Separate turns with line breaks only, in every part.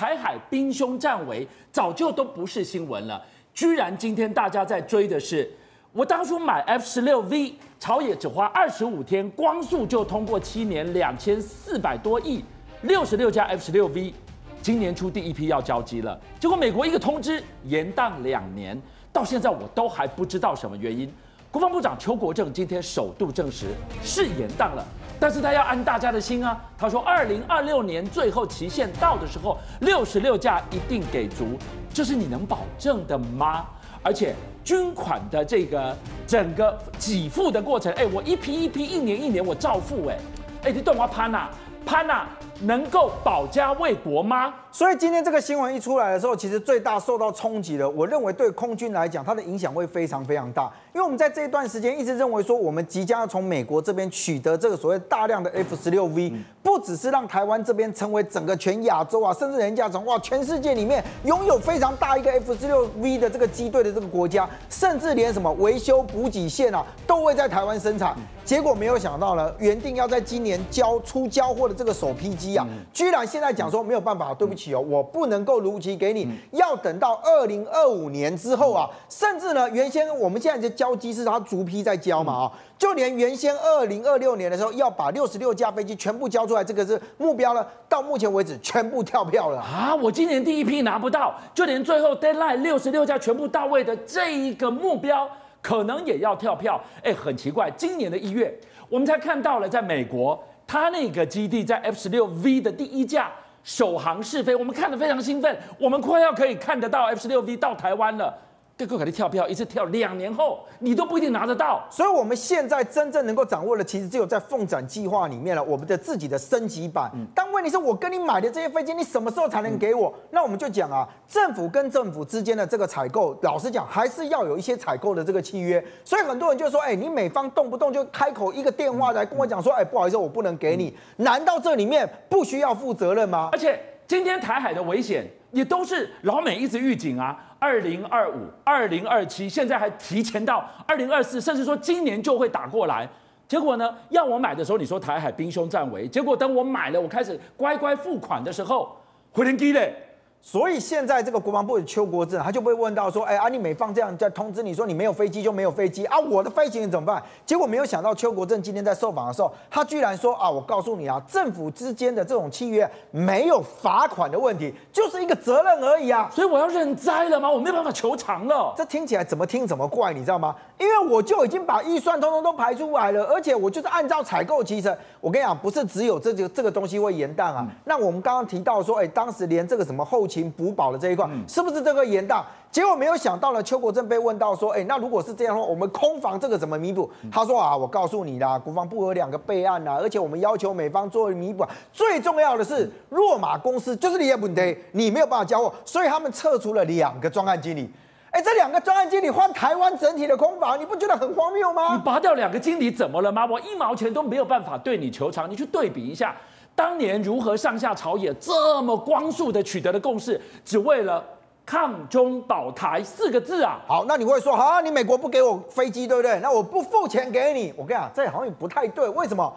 台海兵凶战危早就都不是新闻了，居然今天大家在追的是，我当初买 F 十六 V，朝野只花二十五天，光速就通过七年两千四百多亿，六十六架 F 十六 V，今年初第一批要交机了，结果美国一个通知延宕两年，到现在我都还不知道什么原因。国防部长邱国正今天首度证实是延宕了，但是他要安大家的心啊，他说二零二六年最后期限到的时候，六十六架一定给足，这是你能保证的吗？而且军款的这个整个给付的过程，哎，我一批一批，一年一年我照付，哎，哎，你懂我潘呐，潘呐。能够保家卫国吗？
所以今天这个新闻一出来的时候，其实最大受到冲击的，我认为对空军来讲，它的影响会非常非常大。因为我们在这一段时间一直认为说，我们即将要从美国这边取得这个所谓大量的 F 十六 V，不只是让台湾这边成为整个全亚洲啊，甚至人家从哇，全世界里面拥有非常大一个 F 十六 V 的这个机队的这个国家，甚至连什么维修补给线啊，都会在台湾生产。结果没有想到呢，原定要在今年交出交货的这个首批机啊，居然现在讲说没有办法，对不起哦，我不能够如期给你，要等到二零二五年之后啊，甚至呢，原先我们现在的交机是他逐批在交嘛啊，就连原先二零二六年的时候要把六十六架飞机全部交出来，这个是目标呢，到目前为止全部跳票了。
啊！我今年第一批拿不到，就连最后 deadline 六十六架全部到位的这一个目标。可能也要跳票，哎，很奇怪，今年的一月，我们才看到了，在美国，他那个基地在 F 十六 V 的第一架首航试飞，我们看的非常兴奋，我们快要可以看得到 F 十六 V 到台湾了。这个可能跳票，一次跳两年后，你都不一定拿得到。
所以，我们现在真正能够掌握的，其实只有在凤展计划里面了，我们的自己的升级版。嗯、但问题是我跟你买的这些飞机，你什么时候才能给我？嗯、那我们就讲啊，政府跟政府之间的这个采购，老实讲，还是要有一些采购的这个契约。所以很多人就说，哎，你美方动不动就开口一个电话来跟我讲说，哎，不好意思，我不能给你。难道这里面不需要负责任吗？
而且今天台海的危险，也都是老美一直预警啊。二零二五、二零二七，现在还提前到二零二四，甚至说今年就会打过来。结果呢，要我买的时候，你说台海兵凶战危，结果等我买了，我开始乖乖付款的时候，回天机嘞。
所以现在这个国防部的邱国正，他就被问到说：“哎，啊，你美方这样在通知你说你没有飞机就没有飞机啊，我的飞行员怎么办？”结果没有想到，邱国正今天在受访的时候，他居然说：“啊，我告诉你啊，政府之间的这种契约没有罚款的问题，就是一个责任而已啊。”
所以我要认栽了吗？我没有办法求偿了。
这听起来怎么听怎么怪，你知道吗？因为我就已经把预算通通都排出来了，而且我就是按照采购期程。我跟你讲，不是只有这个这个东西会延宕啊。嗯、那我们刚刚提到说，哎，当时连这个什么后勤补保的这一块，嗯、是不是这个严大？结果没有想到呢，邱国正被问到说，哎，那如果是这样的话，我们空防这个怎么弥补？嗯、他说啊，我告诉你啦，国防部有两个备案呐，而且我们要求美方作为弥补。最重要的是，若马公司就是你也不得，你没有办法交货，所以他们撤除了两个专案经理。哎，这两个专案经理换台湾整体的空防，你不觉得很荒谬吗？
你拔掉两个经理怎么了吗？我一毛钱都没有办法对你求偿。你去对比一下，当年如何上下朝野这么光速的取得的共识，只为了抗中保台四个字啊！
好，那你会说，好啊，你美国不给我飞机，对不对？那我不付钱给你。我跟你讲，这好像也不太对。为什么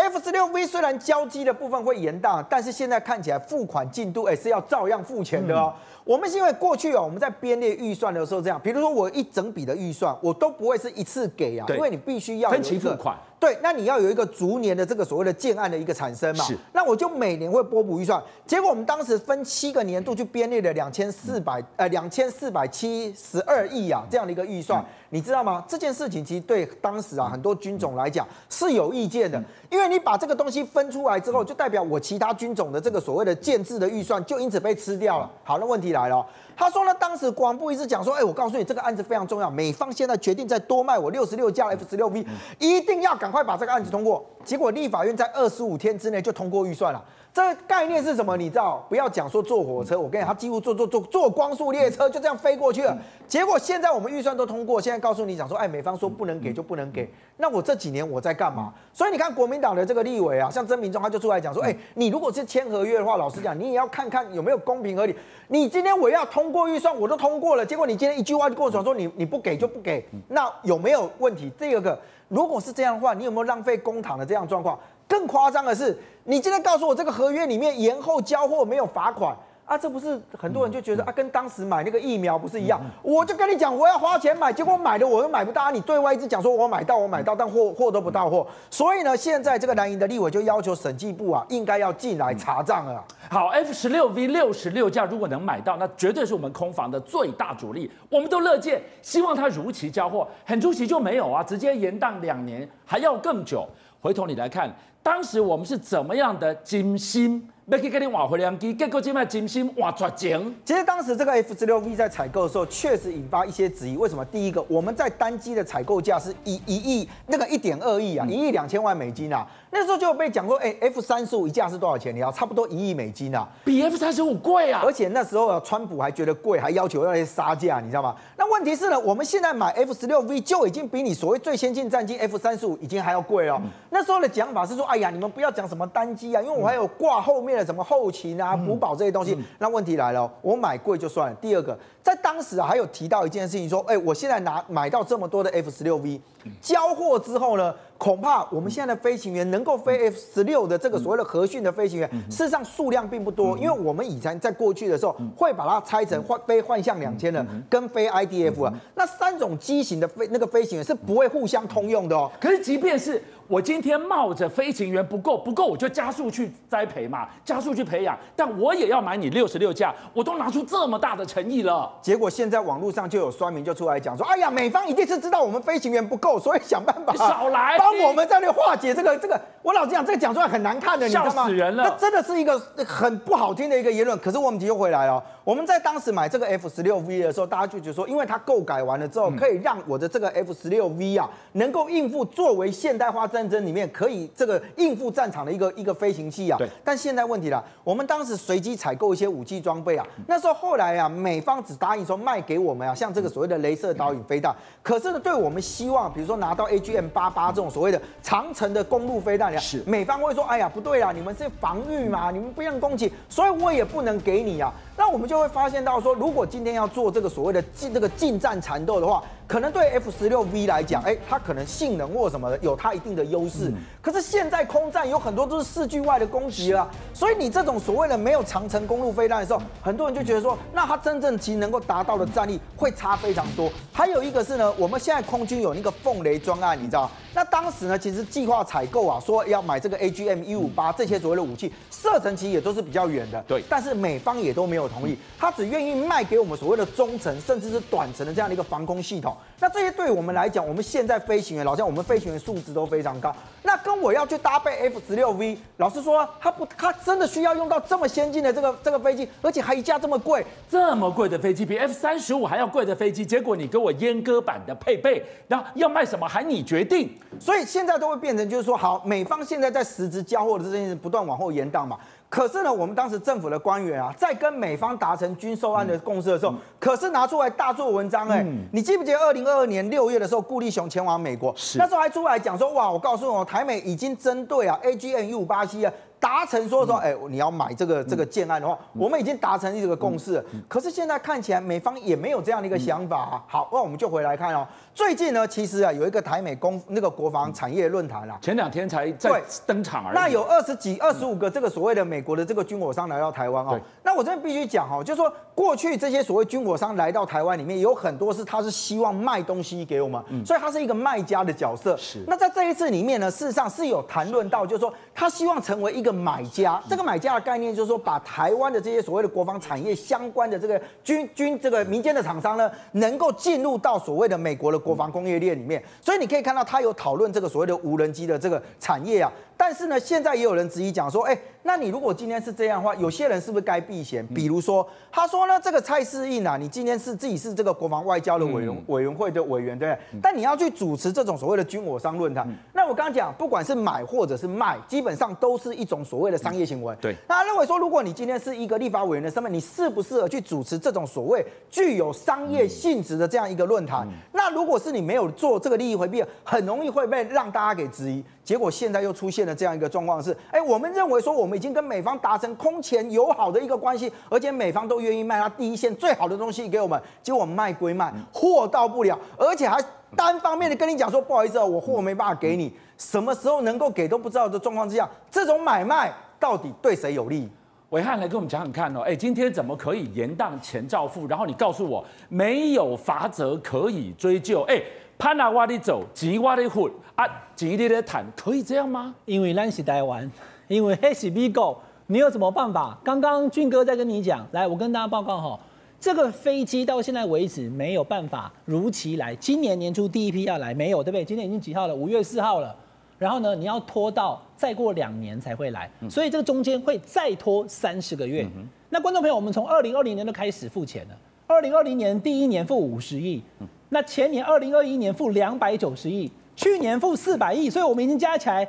？F 十六 V 虽然交机的部分会延宕，但是现在看起来付款进度，哎，是要照样付钱的哦。嗯我们是因为过去哦，我们在编列预算的时候这样，比如说我一整笔的预算，我都不会是一次给啊，因为你必须要
分期付款。
对，那你要有一个逐年的这个所谓的建案的一个产生嘛。是。那我就每年会拨补预算，结果我们当时分七个年度去编列了两千四百呃两千四百七十二亿啊这样的一个预算，你知道吗？这件事情其实对当时啊很多军种来讲是有意见的，因为你把这个东西分出来之后，就代表我其他军种的这个所谓的建制的预算就因此被吃掉了。好，那问题来了。他说呢，当时国防部一直讲说，哎，我告诉你，这个案子非常重要，美方现在决定再多卖我六十六架 F 十六 V，一定要赶快把这个案子通过。结果立法院在二十五天之内就通过预算了。这个概念是什么？你知道？不要讲说坐火车，我跟你讲，他几乎坐坐坐坐光速列车就这样飞过去了。结果现在我们预算都通过，现在告诉你讲说，哎，美方说不能给就不能给。那我这几年我在干嘛？所以你看国民党的这个立委啊，像曾明忠他就出来讲说，哎，你如果是签合约的话，老实讲，你也要看看有没有公平合理。你今天我要通过预算，我都通过了，结果你今天一句话就跟我讲说，你你不给就不给，那有没有问题？第二个，如果是这样的话，你有没有浪费公帑的这样状况？更夸张的是，你今天告诉我这个合约里面延后交货没有罚款啊，这不是很多人就觉得啊，跟当时买那个疫苗不是一样？我就跟你讲，我要花钱买，结果买的我又买不到啊！你对外一直讲说我买到，我买到，但货货都不到货。所以呢，现在这个南营的立委就要求审计部啊，应该要进来查账了。
好，F 十六 V 六十六架如果能买到，那绝对是我们空防的最大主力，我们都乐见，希望它如期交货。很出奇就没有啊，直接延宕两年，还要更久。回头你来看，当时我们是怎么样的精心？要去跟你换回良机，结果这卖真心换绝情。
其实当时这个 F 十六 V 在采购的时候，确实引发一些质疑。为什么？第一个，我们在单机的采购价是一一亿，那个一点二亿啊，一亿两千万美金啊。那时候就有被讲过，哎，F 三十五一架是多少钱？你要差不多一亿美金啊，
比 F 三十五贵啊。
而且那时候啊，川普还觉得贵，还要求要去杀价，你知道吗？那问题是呢，我们现在买 F 十六 V 就已经比你所谓最先进战机 F 三十五已经还要贵了。嗯、那时候的讲法是说，哎呀，你们不要讲什么单机啊，因为我还有挂后面的什么后勤啊、补保这些东西。嗯、那问题来了，我买贵就算了。第二个，在当时啊，还有提到一件事情，说，哎，我现在拿买到这么多的 F 十六 V，交货之后呢？恐怕我们现在的飞行员能够飞 F 十六的这个所谓的核训的飞行员，事实上数量并不多，因为我们以前在过去的时候会把它拆成换飞幻象两千的跟飞 IDF 啊，那三种机型的飞那个飞行员是不会互相通用的哦。
可是即便是。我今天冒着飞行员不够不够，我就加速去栽培嘛，加速去培养，但我也要买你六十六架，我都拿出这么大的诚意了。
结果现在网络上就有酸民就出来讲说，哎呀，美方一定是知道我们飞行员不够，所以想办法
少来
帮我们在那化解这个这个。我老实讲，这个讲出来很难看的，你知道吗？
笑死人了。
那真的是一个很不好听的一个言论。可是我们又回来了，我们在当时买这个 F 十六 V 的时候，大家就觉得说，因为它购改完了之后，可以让我的这个 F 十六 V 啊，能够应付作为现代化战争里面可以。这个应付战场的一个一个飞行器啊，对。但现在问题了，我们当时随机采购一些武器装备啊，那时候后来啊，美方只答应说卖给我们啊，像这个所谓的镭射导引飞弹。可是呢，对我们希望，比如说拿到 AGM 八八这种所谓的长城的公路飞弹，是美方会说，哎呀，不对啊，你们是防御嘛，你们不用攻击，所以我也不能给你啊。那我们就会发现到说，如果今天要做这个所谓的近这个近战缠斗的话，可能对 F 十六 V 来讲，哎，它可能性能或什么的有它一定的优势。可是现在空战有很多都是视距外的攻击啊，所以你这种所谓的没有长城公路飞弹的时候，很多人就觉得说，那它真正其实能够达到的战力会差非常多。还有一个是呢，我们现在空军有那个凤雷专案，你知道？那当时呢，其实计划采购啊，说要买这个 AGM 一五八这些所谓的武器，射程其实也都是比较远的。对。但是美方也都没有同意，他只愿意卖给我们所谓的中程甚至是短程的这样的一个防空系统。那这些对我们来讲，我们现在飞行员，老像我们飞行员素质都非常高。那跟我要去搭配 F 十六 V，老实说，他不，他真的需要用到这么先进的这个这个飞机，而且还一架这么贵，
这么贵的飞机，比 F 三十五还要贵的飞机，结果你给我阉割版的配备，然后要卖什么还你决定。
所以现在都会变成就是说，好，美方现在在实质交货的这件事不断往后延宕嘛。可是呢，我们当时政府的官员啊，在跟美方达成军售案的共识的时候，嗯、可是拿出来大做文章哎、欸，嗯、你记不记得二零二二年六月的时候，顾立雄前往美国，那时候还出来讲说，哇，我告诉我，台美已经针对啊 A G N 一五八七啊。达成说说，哎，你要买这个这个建案的话，我们已经达成这个共识。可是现在看起来，美方也没有这样的一个想法啊。好，那我们就回来看哦。最近呢，其实啊，有一个台美公那个国防产业论坛啦，
前两天才在登场而已。
那有二十几、二十五个这个所谓的美国的这个军火商来到台湾哦。那我这边必须讲哦，就是说过去这些所谓军火商来到台湾里面，有很多是他是希望卖东西给我们，所以他是一个卖家的角色。是。那在这一次里面呢，事实上是有谈论到，就是说他希望成为一个买家。这个买家的概念就是说，把台湾的这些所谓的国防产业相关的这个军军这个民间的厂商呢，能够进入到所谓的美国的国防工业链里面。所以你可以看到，他有讨论这个所谓的无人机的这个产业啊。但是呢，现在也有人质疑讲说，哎，那你如果今天是这样的话，有些人是不是该避嫌？比如说，他说呢，这个蔡适应啊，你今天是自己是这个国防外交的委员委员会的委员，对不对？但你要去主持这种所谓的军火商论坛，那我刚刚讲，不管是买或者是卖，基本上都是一种所谓的商业行为。对，那他认为说，如果你今天是一个立法委员的身份，你适不适合去主持这种所谓具有商业性质的这样一个论坛？那如果是你没有做这个利益回避，很容易会被让大家给质疑。结果现在又出现了这样一个状况是，哎，我们认为说我们已经跟美方达成空前友好的一个关系，而且美方都愿意卖他第一线最好的东西给我们，结果卖归卖，货到不了，而且还单方面的跟你讲说不好意思哦，我货没办法给你，什么时候能够给都不知道的状况之下，这种买卖到底对谁有利？
伟汉来跟我们讲讲看哦，哎，今天怎么可以延宕前照付？然后你告诉我没有罚则可以追究？哎，潘拿我的走，吉瓦的混啊，吉利的谈，可以这样吗？
因为咱是台湾，因为黑是美国，你有什么办法？刚刚俊哥在跟你讲，来，我跟大家报告哈，这个飞机到现在为止没有办法如期来，今年年初第一批要来没有，对不对？今年已经几号了？五月四号了。然后呢，你要拖到再过两年才会来，所以这个中间会再拖三十个月。嗯、那观众朋友，我们从二零二零年就开始付钱了。二零二零年第一年付五十亿，那前年二零二一年付两百九十亿，去年付四百亿，所以我们已经加起来。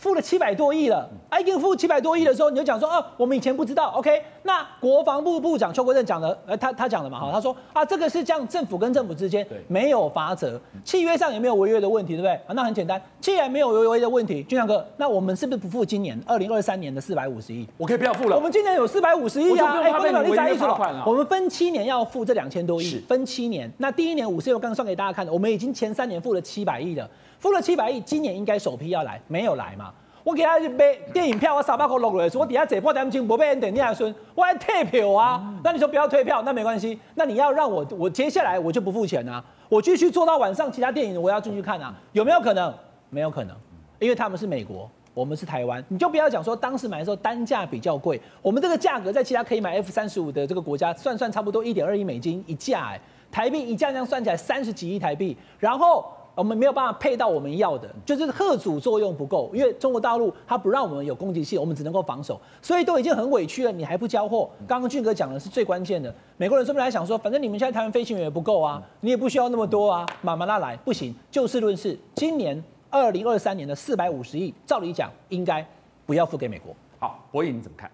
付了七百多亿了，哎，已经付七百多亿的时候，你就讲说，哦，我们以前不知道，OK？那国防部部长邱国正讲的，呃，他他讲的嘛，哈，他说啊，这个是这样，政府跟政府之间没有罚则，契约上也没有违约的问题，对不对？啊，那很简单，既然没有违约的问题，俊亮哥，那我们是不是不付今年二零二三年的四百五十亿？
我可以不要付了。
我们今年有四百五十亿啊，哎，不能你再意思
了。
我们分七年要付这两千多亿，分七年，那第一年五十亿，我刚刚算给大家看的，我们已经前三年付了七百亿了，付了七百亿，今年应该首批要来，没有来嘛？我给他买电影票，我三百块落来，我底下这波点金不被人等你还说我还退票啊？那你说不要退票，那没关系。那你要让我，我接下来我就不付钱啊，我继续做到晚上，其他电影我要进去看啊？有没有可能？没有可能，因为他们是美国，我们是台湾。你就不要讲说当时买的时候单价比较贵，我们这个价格在其他可以买 F 三十五的这个国家算算差不多一点二亿美金一架，哎，台币一架这样算起来三十几亿台币，然后。我们没有办法配到我们要的，就是吓阻作用不够，因为中国大陆它不让我们有攻击性，我们只能够防守，所以都已经很委屈了，你还不交货？刚刚俊哥讲的是最关键的，美国人说不来想说，反正你们现在台湾飞行员也不够啊，你也不需要那么多啊，慢慢拉来不行，就事论事，今年二零二三年的四百五十亿，照理讲应该不要付给美国。
好，博弈你怎么看？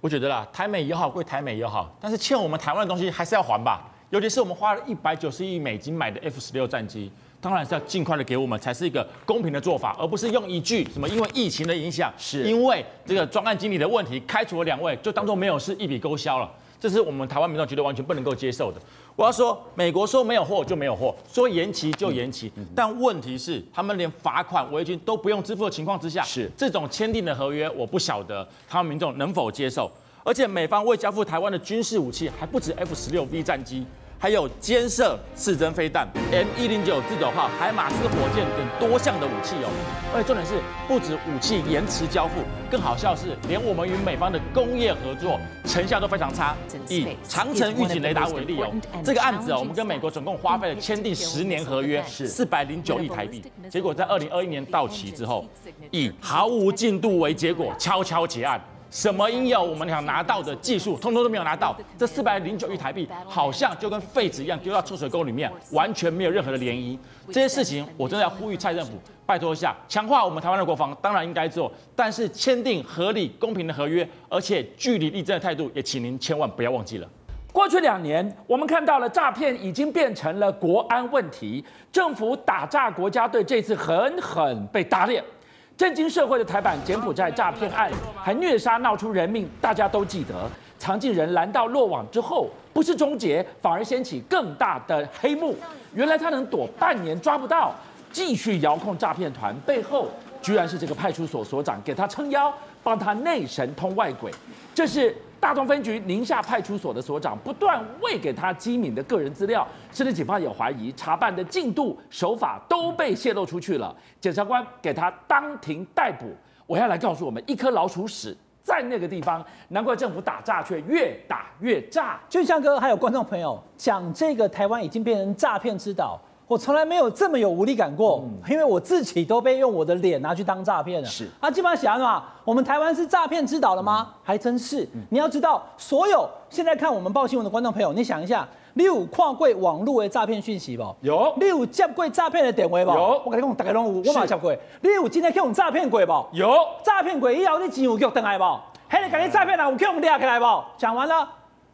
我觉得啦，台美也好归台美也好，但是欠我们台湾的东西还是要还吧，尤其是我们花了一百九十亿美金买的 F 十六战机。当然是要尽快的给我们，才是一个公平的做法，而不是用一句什么因为疫情的影响，是因为这个专案经理的问题开除了两位，就当做没有事，一笔勾销了，这是我们台湾民众觉得完全不能够接受的。我要说，美国说没有货就没有货，说延期就延期，但问题是他们连罚款违约金都不用支付的情况之下，是这种签订的合约，我不晓得台湾民众能否接受。而且美方未交付台湾的军事武器还不止 F 十六 V 战机。还有肩射刺针飞弹、M 一零九自走炮、海马斯火箭等多项的武器哦。而且重点是，不止武器延迟交付，更好笑是，连我们与美方的工业合作成效都非常差。以长城预警雷达为例哦，这个案子哦，我们跟美国总共花费了签订十年合约，是四百零九亿台币。结果在二零二一年到期之后，以毫无进度为结果，悄悄结案。什么应有我们想拿到的技术，通通都没有拿到。这四百零九亿台币，好像就跟废纸一样丢到臭水沟里面，完全没有任何的涟漪。这些事情，我真的要呼吁蔡政府，拜托一下，强化我们台湾的国防，当然应该做。但是签订合理公平的合约，而且据理力争的态度，也请您千万不要忘记了。
过去两年，我们看到了诈骗已经变成了国安问题，政府打诈国家队这次狠狠被打脸。震惊社会的台版柬埔寨诈骗案，还虐杀闹出人命，大家都记得。藏进人拦到落网之后，不是终结，反而掀起更大的黑幕。原来他能躲半年抓不到，继续遥控诈骗团，背后居然是这个派出所所长给他撑腰，帮他内神通外鬼。这是。大同分局宁夏派出所的所长不断喂给他机敏的个人资料，甚至警方也怀疑查办的进度手法都被泄露出去了。检察官给他当庭逮捕。我要来告诉我们，一颗老鼠屎在那个地方，难怪政府打诈却越打越诈。
俊相哥还有观众朋友讲，这个台湾已经变成诈骗之岛。我从来没有这么有无力感过，因为我自己都被用我的脸拿去当诈骗了。是啊，基本上想啊，我们台湾是诈骗之岛了吗？还真是。你要知道，所有现在看我们报新闻的观众朋友，你想一下，你有跨过网络的诈骗讯息不？
有。
你有接过诈骗的电话不？
有。
我跟你讲，大家拢有，我嘛接过。你有今天去用诈骗过不？
有。
诈骗过以后，你钱有缴回来不？还得赶紧诈骗人，有去用抓起来不？讲完了。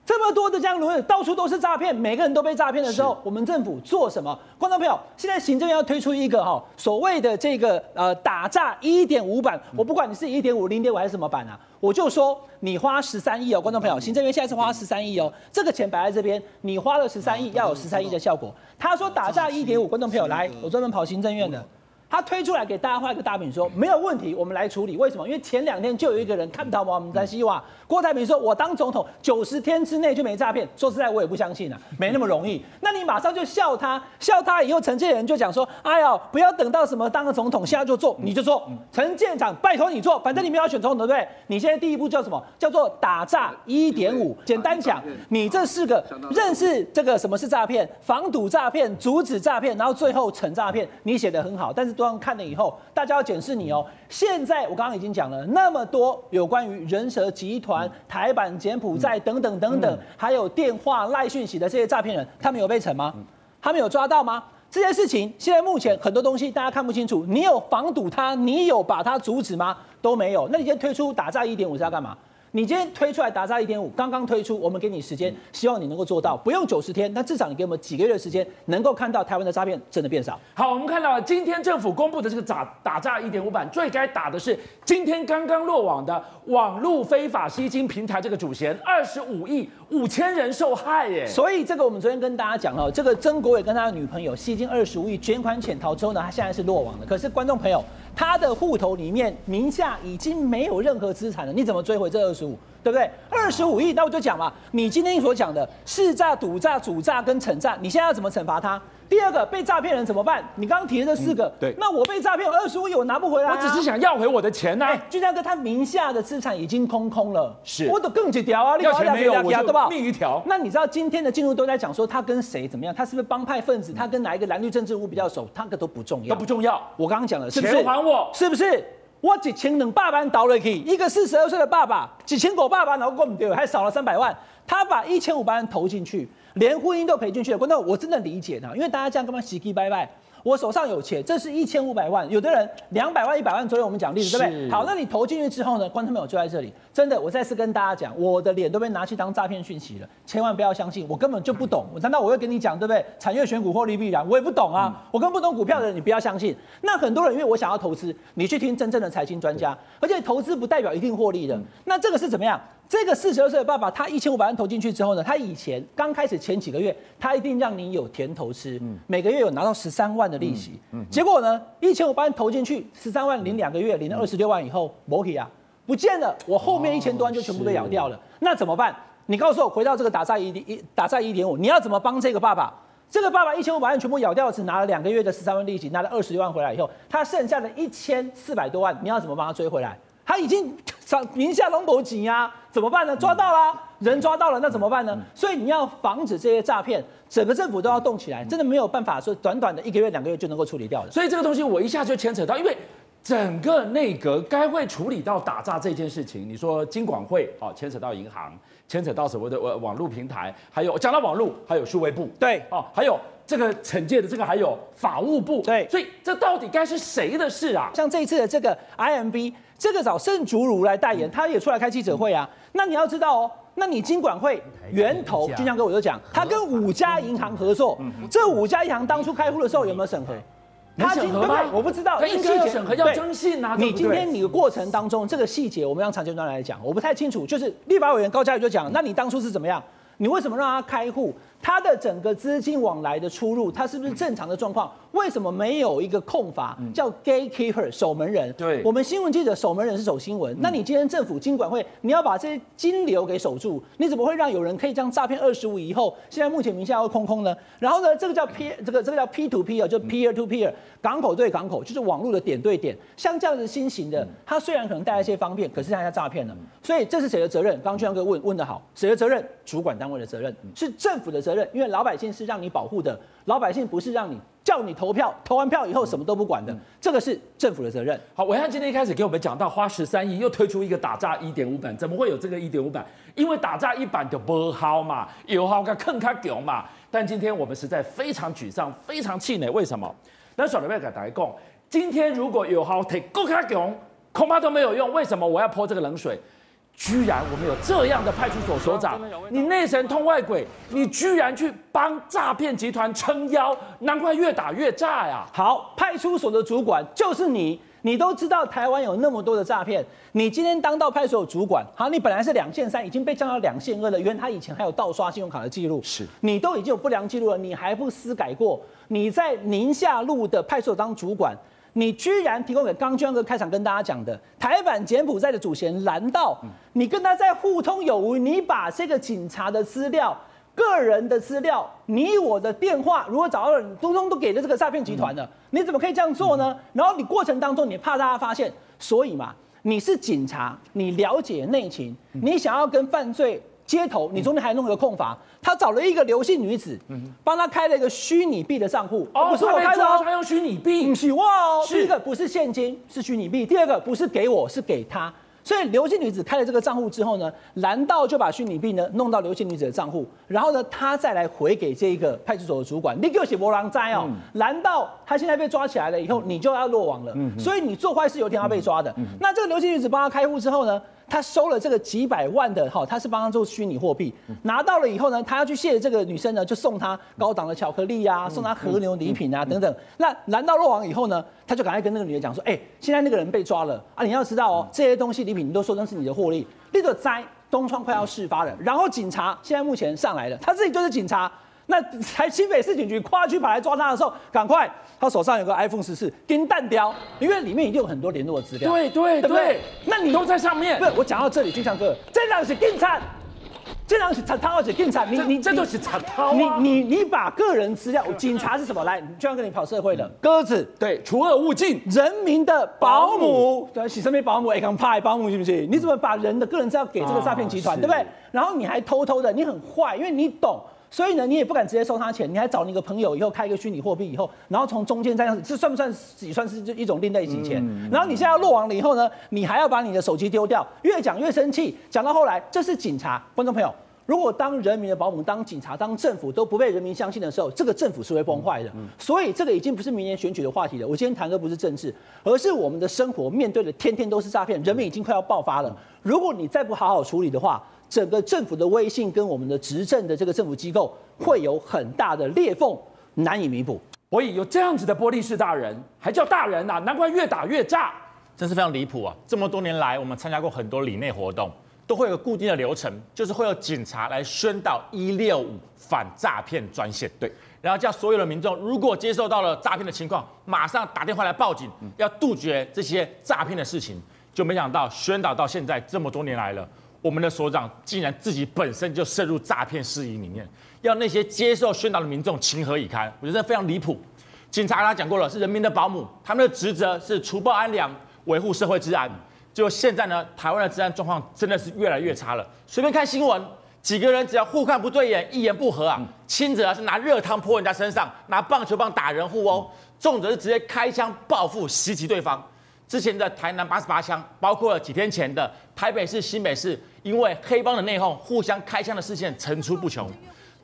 这么多的这样轮，到处都是诈骗，每个人都被诈骗的时候，我们政府做什么？观众朋友，现在行政院要推出一个哈所谓的这个呃打诈一点五版，我不管你是一点五、零点五还是什么版啊，我就说你花十三亿哦，观众朋友，行政院现在是花十三亿哦，这个钱摆在这边，你花了十三亿，要有十三亿的效果。他说打诈一点五，观众朋友来，我专门跑行政院的，他推出来给大家画一个大饼，说没有问题，我们来处理。为什么？因为前两天就有一个人看到我们在希望郭台铭说，我当总统九十天之内就没诈骗。说实在，我也不相信啊，没那么容易。那你马上就笑他，笑他以后，陈建仁就讲说，哎呀，不要等到什么当个总统，现在就做，你就做。陈建长，拜托你做，反正你们要选总统，对不对？你现在第一步叫什么？叫做打诈一点五。简单讲，你这四个认识这个什么是诈骗，防堵诈骗，阻止诈骗，然后最后惩诈骗，你写的很好，但是。都看了以后，大家要检视你哦。现在我刚刚已经讲了那么多有关于人蛇集团、台版柬埔寨等等等等，还有电话赖讯息的这些诈骗人，他们有被惩吗？他们有抓到吗？这些事情现在目前很多东西大家看不清楚。你有防堵他？你有把他阻止吗？都没有。那你今天推出打诈一点五是要干嘛？你今天推出来打诈一点五，刚刚推出，我们给你时间，希望你能够做到，不用九十天，但至少你给我们几个月的时间，能够看到台湾的诈骗真的变少。
好，我们看到今天政府公布的这个打打诈一点五版，最该打的是今天刚刚落网的网络非法吸金平台这个主嫌，二十五亿五千人受害耶。
所以这个我们昨天跟大家讲了，这个曾国伟跟他的女朋友吸金二十五亿捐款潜逃之后呢，他现在是落网的。可是观众朋友，他的户头里面名下已经没有任何资产了，你怎么追回这二十五？对不对？二十五亿，那我就讲嘛，你今天所讲的识诈、赌诈、主诈跟惩诈，你现在要怎么惩罚他？第二个被诈骗人怎么办？你刚刚提的这四个，嗯、对，那我被诈骗，我二十五亿我拿不回来、啊，
我只是想要回我的钱呐、啊。
俊相哥他名下的资产已经空空了，
是，
我都更几条啊，
要钱没有，
对
吧命一条。
那你知道今天的进入都在讲说他跟谁怎么样？他是不是帮派分子？他跟哪一个蓝绿政治人物比较熟？他个都不重要，
都不重要。
我刚刚讲了，是不是？
钱还我，
是不是？我几千两百万倒了去，一个四十二岁的爸爸，几千个爸爸，然后过不掉，还少了三百万。他把一千五百万投进去，连婚姻都赔进去了。观众，我真的理解他，因为大家这样干嘛喜气拜拜。我手上有钱，这是一千五百万。有的人两百万、一百万左右，我们讲例子，对不对？好，那你投进去之后呢？观众朋友就在这里，真的，我再次跟大家讲，我的脸都被拿去当诈骗讯息了，千万不要相信，我根本就不懂。我难道我会跟你讲，对不对？产业选股获利必然，我也不懂啊，我根本不懂股票的人，你不要相信。那很多人因为我想要投资，你去听真正的财经专家，而且投资不代表一定获利的。那这个是怎么样？这个四十二岁的爸爸，他一千五百万投进去之后呢，他以前刚开始前几个月，他一定让你有甜头吃，每个月有拿到十三万的利息。结果呢，一千五百万投进去，十三万领两个月，领了二十六万以后，摩皮啊不见了，我后面一千多万就全部都咬掉了。那怎么办？你告诉我，回到这个打诈一一打诈一点五，你要怎么帮这个爸爸？这个爸爸一千五百万全部咬掉，只拿了两个月的十三万利息，拿了二十六万回来以后，他剩下的一千四百多万，你要怎么帮他追回来？他已经上名下龙头紧呀，怎么办呢？抓到了，人抓到了，那怎么办呢？所以你要防止这些诈骗，整个政府都要动起来，真的没有办法说短短的一个月、两个月就能够处理掉的。
所以这个东西我一下就牵扯到，因为整个内阁该会处理到打诈这件事情。你说金管会哦，牵扯到银行，牵扯到什么的网网络平台，还有讲到网络，还有数位部，
对
哦，还有这个惩戒的这个，还有法务部，
对。
所以这到底该是谁的事啊？
像这一次的这个 IMB。这个找盛竹如来代言，他也出来开记者会啊。那你要知道哦，那你金管会源头，俊相哥我就讲，他跟五家银行合作，这五家银行当初开户的时候有没有审核？
他审核吗？
我不知道，
他应该要审核，要征信啊。
你今天你的过程当中这个细节，我们让长建端来讲，我不太清楚。就是立法委员高嘉瑜就讲，那你当初是怎么样？你为什么让他开户？他的整个资金往来的出入，他是不是正常的状况？为什么没有一个控法叫 gatekeeper 守门人？
对，
我们新闻记者守门人是守新闻。那你今天政府金管会，你要把这些金流给守住，你怎么会让有人可以这样诈骗二十五以后，现在目前名下会空空呢？然后呢，这个叫 P，这个这个叫 P to P 啊，就 peer to peer，港口对港口，就是网络的点对点。像这样子新型的，它虽然可能带来一些方便，可是它在诈骗了。所以这是谁的责任？刚刚俊相哥问问的好，谁的责任？主管单位的责任，是政府的责任，因为老百姓。是让你保护的，老百姓不是让你叫你投票，投完票以后什么都不管的，这个是政府的责任。
好，暐瀚今天一开始给我们讲到花十三亿，又推出一个打诈一点五版，怎么会有这个一点五版？因为打诈一版就不好嘛，有好个坑卡屌嘛。但今天我们实在非常沮丧，非常气馁，为什么？那小刘要给大家讲，今天如果有好推够卡屌，恐怕都没有用。为什么我要泼这个冷水？居然我们有这样的派出所所长，你内神通外鬼，你居然去帮诈骗集团撑腰，难怪越打越炸呀！
好，派出所的主管就是你，你都知道台湾有那么多的诈骗，你今天当到派出所主管，好，你本来是两线三，已经被降到两线二了，原来他以前还有盗刷信用卡的记录，
是
你都已经有不良记录了，你还不思改过？你在宁夏路的派出所当主管。你居然提供给刚军哥开场跟大家讲的台版柬埔寨的主嫌蓝道，你跟他在互通有无，你把这个警察的资料、个人的资料、你我的电话，如果找到人，通通都给了这个诈骗集团了，你怎么可以这样做呢？然后你过程当中，你怕大家发现，所以嘛，你是警察，你了解内情，你想要跟犯罪。街头，你中间还弄个空房，他找了一个刘姓女子，帮他开了一个虚拟币的账户，
哦，不是我开的哦，他用虚拟币，
不是哇哦，第一个不是现金，是虚拟币，第二个不是给我，是给他。所以刘姓女子开了这个账户之后呢，蓝道就把虚拟币呢弄到刘姓女子的账户，然后呢，他再来回给这个派出所的主管。你给我写波浪灾哦，蓝道他现在被抓起来了以后，你就要落网了。所以你做坏事有一天要被抓的。那这个刘姓女子帮他开户之后呢？他收了这个几百万的哈，他是帮他做虚拟货币，拿到了以后呢，他要去谢这个女生呢，就送她高档的巧克力啊，送她和牛礼品啊等等。那蓝道落网以后呢，他就赶快跟那个女的讲说，哎，现在那个人被抓了啊，你要知道哦，这些东西礼品你都说成是你的获利。那个灾东窗快要事发了，然后警察现在目前上来了，他自己就是警察。那台新北市警局跨区跑来抓他的时候，赶快，他手上有个 iPhone 十四，金弹雕，因为里面一定有很多联络资料。
对对对，对，
那你
都在上面。
不是，我讲到这里，金相哥，这张是警察，这张是查涛，而且警察，你你
这就是查涛。
你你你把个人资料，警察是什么？来，就像跟你跑社会的鸽子，
对，除恶务尽，
人民的保姆，对，洗身边保姆，哎，刚派保姆是不是？你怎么把人的个人资料给这个诈骗集团，对不对？然后你还偷偷的，你很坏，因为你懂。所以呢，你也不敢直接收他钱，你还找你一个朋友，以后开一个虚拟货币，以后，然后从中间这样子，这算不算也算是一种另类洗钱？然后你现在要落网了以后呢，你还要把你的手机丢掉，越讲越生气，讲到后来，这是警察，观众朋友，如果当人民的保姆、当警察、当政府都不被人民相信的时候，这个政府是会崩坏的。所以这个已经不是明年选举的话题了。我今天谈的不是政治，而是我们的生活面对的天天都是诈骗，人民已经快要爆发了。如果你再不好好处理的话，整个政府的威信跟我们的执政的这个政府机构会有很大的裂缝，难以弥补。
所以有这样子的玻璃式大人，还叫大人呐、啊？难怪越打越炸，
真是非常离谱啊！这么多年来，我们参加过很多里内活动，都会有个固定的流程，就是会有警察来宣导一六五反诈骗专线，对，然后叫所有的民众，如果接受到了诈骗的情况，马上打电话来报警，要杜绝这些诈骗的事情。就没想到宣导到现在这么多年来了。我们的所长竟然自己本身就涉入诈骗事宜里面，要那些接受宣导的民众情何以堪？我觉得非常离谱。警察他讲过了，是人民的保姆，他们的职责是除暴安良，维护社会治安。就现在呢，台湾的治安状况真的是越来越差了。随便看新闻，几个人只要互看不对眼，一言不合啊，轻则是拿热汤泼人家身上，拿棒球棒打人互殴，重则是直接开枪报复袭击对方。之前的台南八十八枪，包括了几天前的台北市、新北市，因为黑帮的内讧，互相开枪的事件层出不穷。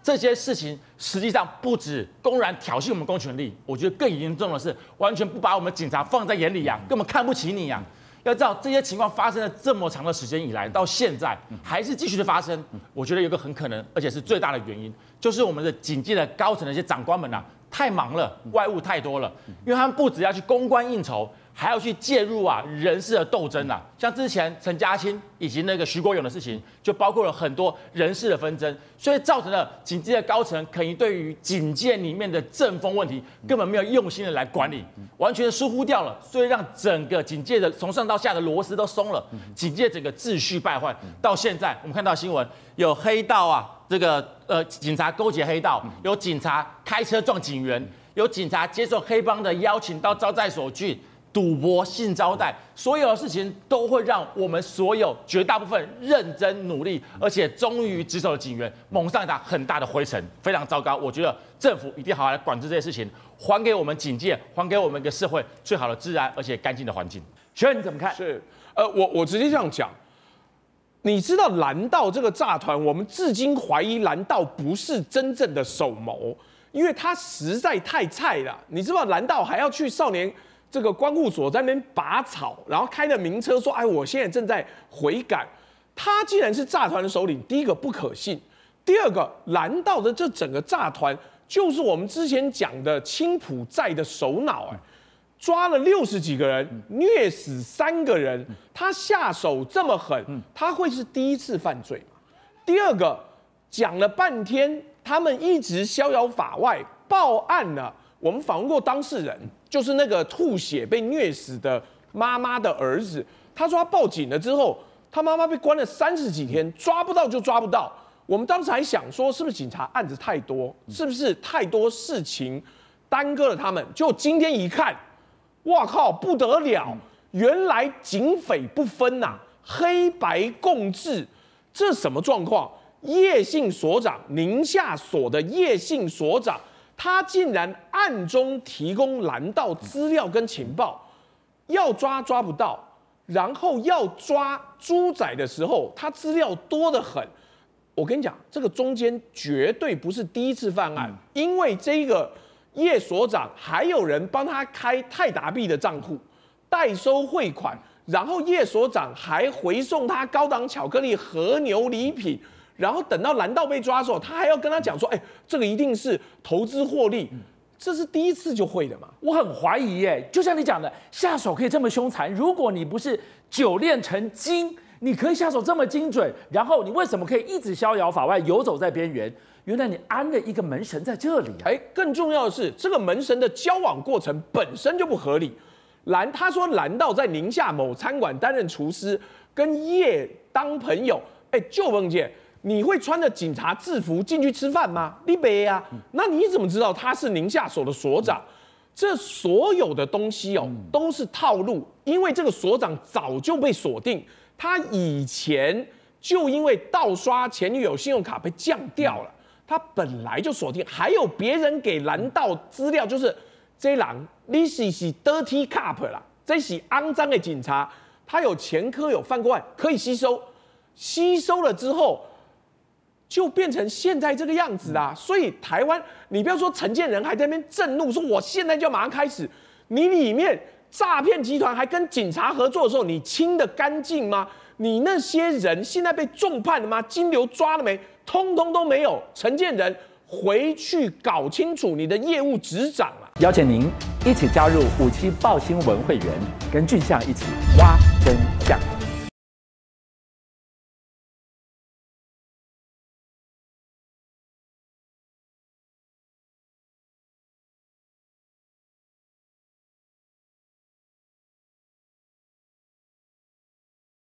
这些事情实际上不止公然挑衅我们公权力，我觉得更严重的是完全不把我们警察放在眼里呀，根本看不起你呀。要知道这些情况发生了这么长的时间以来，到现在还是继续的发生。我觉得有个很可能，而且是最大的原因，就是我们的警界的高层的一些长官们呐，太忙了，外务太多了，因为他们不只要去公关应酬。还要去介入啊人事的斗争啊，像之前陈嘉青以及那个徐国勇的事情，就包括了很多人事的纷争，所以造成了警界的高层可能对于警界里面的政风问题根本没有用心的来管理，完全疏忽掉了，所以让整个警界的从上到下的螺丝都松了，警界整个秩序败坏。到现在我们看到新闻有黑道啊，这个呃警察勾结黑道，有警察开车撞警员，有警察接受黑帮的邀请到招待所去。赌博、性招待，所有的事情都会让我们所有绝大部分认真努力，而且忠于职守的警员蒙上一场很大的灰尘，非常糟糕。我觉得政府一定好好来管制这些事情，还给我们警界，还给我们一个社会最好的治安而且干净的环境。
学员你怎么看？
是，呃，我我直接这样讲，你知道蓝道这个诈团，我们至今怀疑蓝道不是真正的首谋，因为他实在太菜了。你知道蓝道还要去少年。这个关务所在那边拔草，然后开着名车说：“哎，我现在正在回赶。”他既然是诈团的首领，第一个不可信，第二个蓝道的这整个诈团就是我们之前讲的青浦寨的首脑，哎，抓了六十几个人，虐死三个人，他下手这么狠，他会是第一次犯罪吗？第二个讲了半天，他们一直逍遥法外，报案了。我们访问过当事人，就是那个吐血被虐死的妈妈的儿子，他说他报警了之后，他妈妈被关了三十几天，抓不到就抓不到。我们当时还想说，是不是警察案子太多，是不是太多事情耽搁了他们？就今天一看，哇靠，不得了！原来警匪不分呐、啊，黑白共治，这什么状况？叶姓所长，宁夏所的叶姓所长，他竟然暗中提供蓝道资料跟情报，要抓抓不到，然后要抓猪仔的时候，他资料多得很。我跟你讲，这个中间绝对不是第一次犯案，因为这个叶所长还有人帮他开泰达币的账户，代收汇款，然后叶所长还回送他高档巧克力、和牛礼品。然后等到蓝道被抓的时候，他还要跟他讲说：“哎，这个一定是投资获利，这是第一次就会的嘛？”
我很怀疑耶，就像你讲的，下手可以这么凶残。如果你不是久炼成精，你可以下手这么精准。然后你为什么可以一直逍遥法外，游走在边缘？原来你安了一个门神在这里。
哎，更重要的是，这个门神的交往过程本身就不合理。蓝他说蓝道在宁夏某餐馆担任厨师，跟叶当朋友。哎，就梦姐。你会穿着警察制服进去吃饭吗？你别呀，那你怎么知道他是宁夏所的所长？这所有的东西哦，都是套路，因为这个所长早就被锁定，他以前就因为盗刷前女友信用卡被降掉了，他本来就锁定，还有别人给蓝道资料，就是这人你是是 dirty cop 啦，这是肮脏的警察，他有前科有犯过案，可以吸收，吸收了之后。就变成现在这个样子啊！所以台湾，你不要说陈建仁还在那边震怒，说我现在就马上开始。你里面诈骗集团还跟警察合作的时候，你清得干净吗？你那些人现在被重判了吗？金流抓了没？通通都没有。陈建仁回去搞清楚你的业务执掌了。
邀请您一起加入五七爆新闻会员，跟俊相一起挖真相。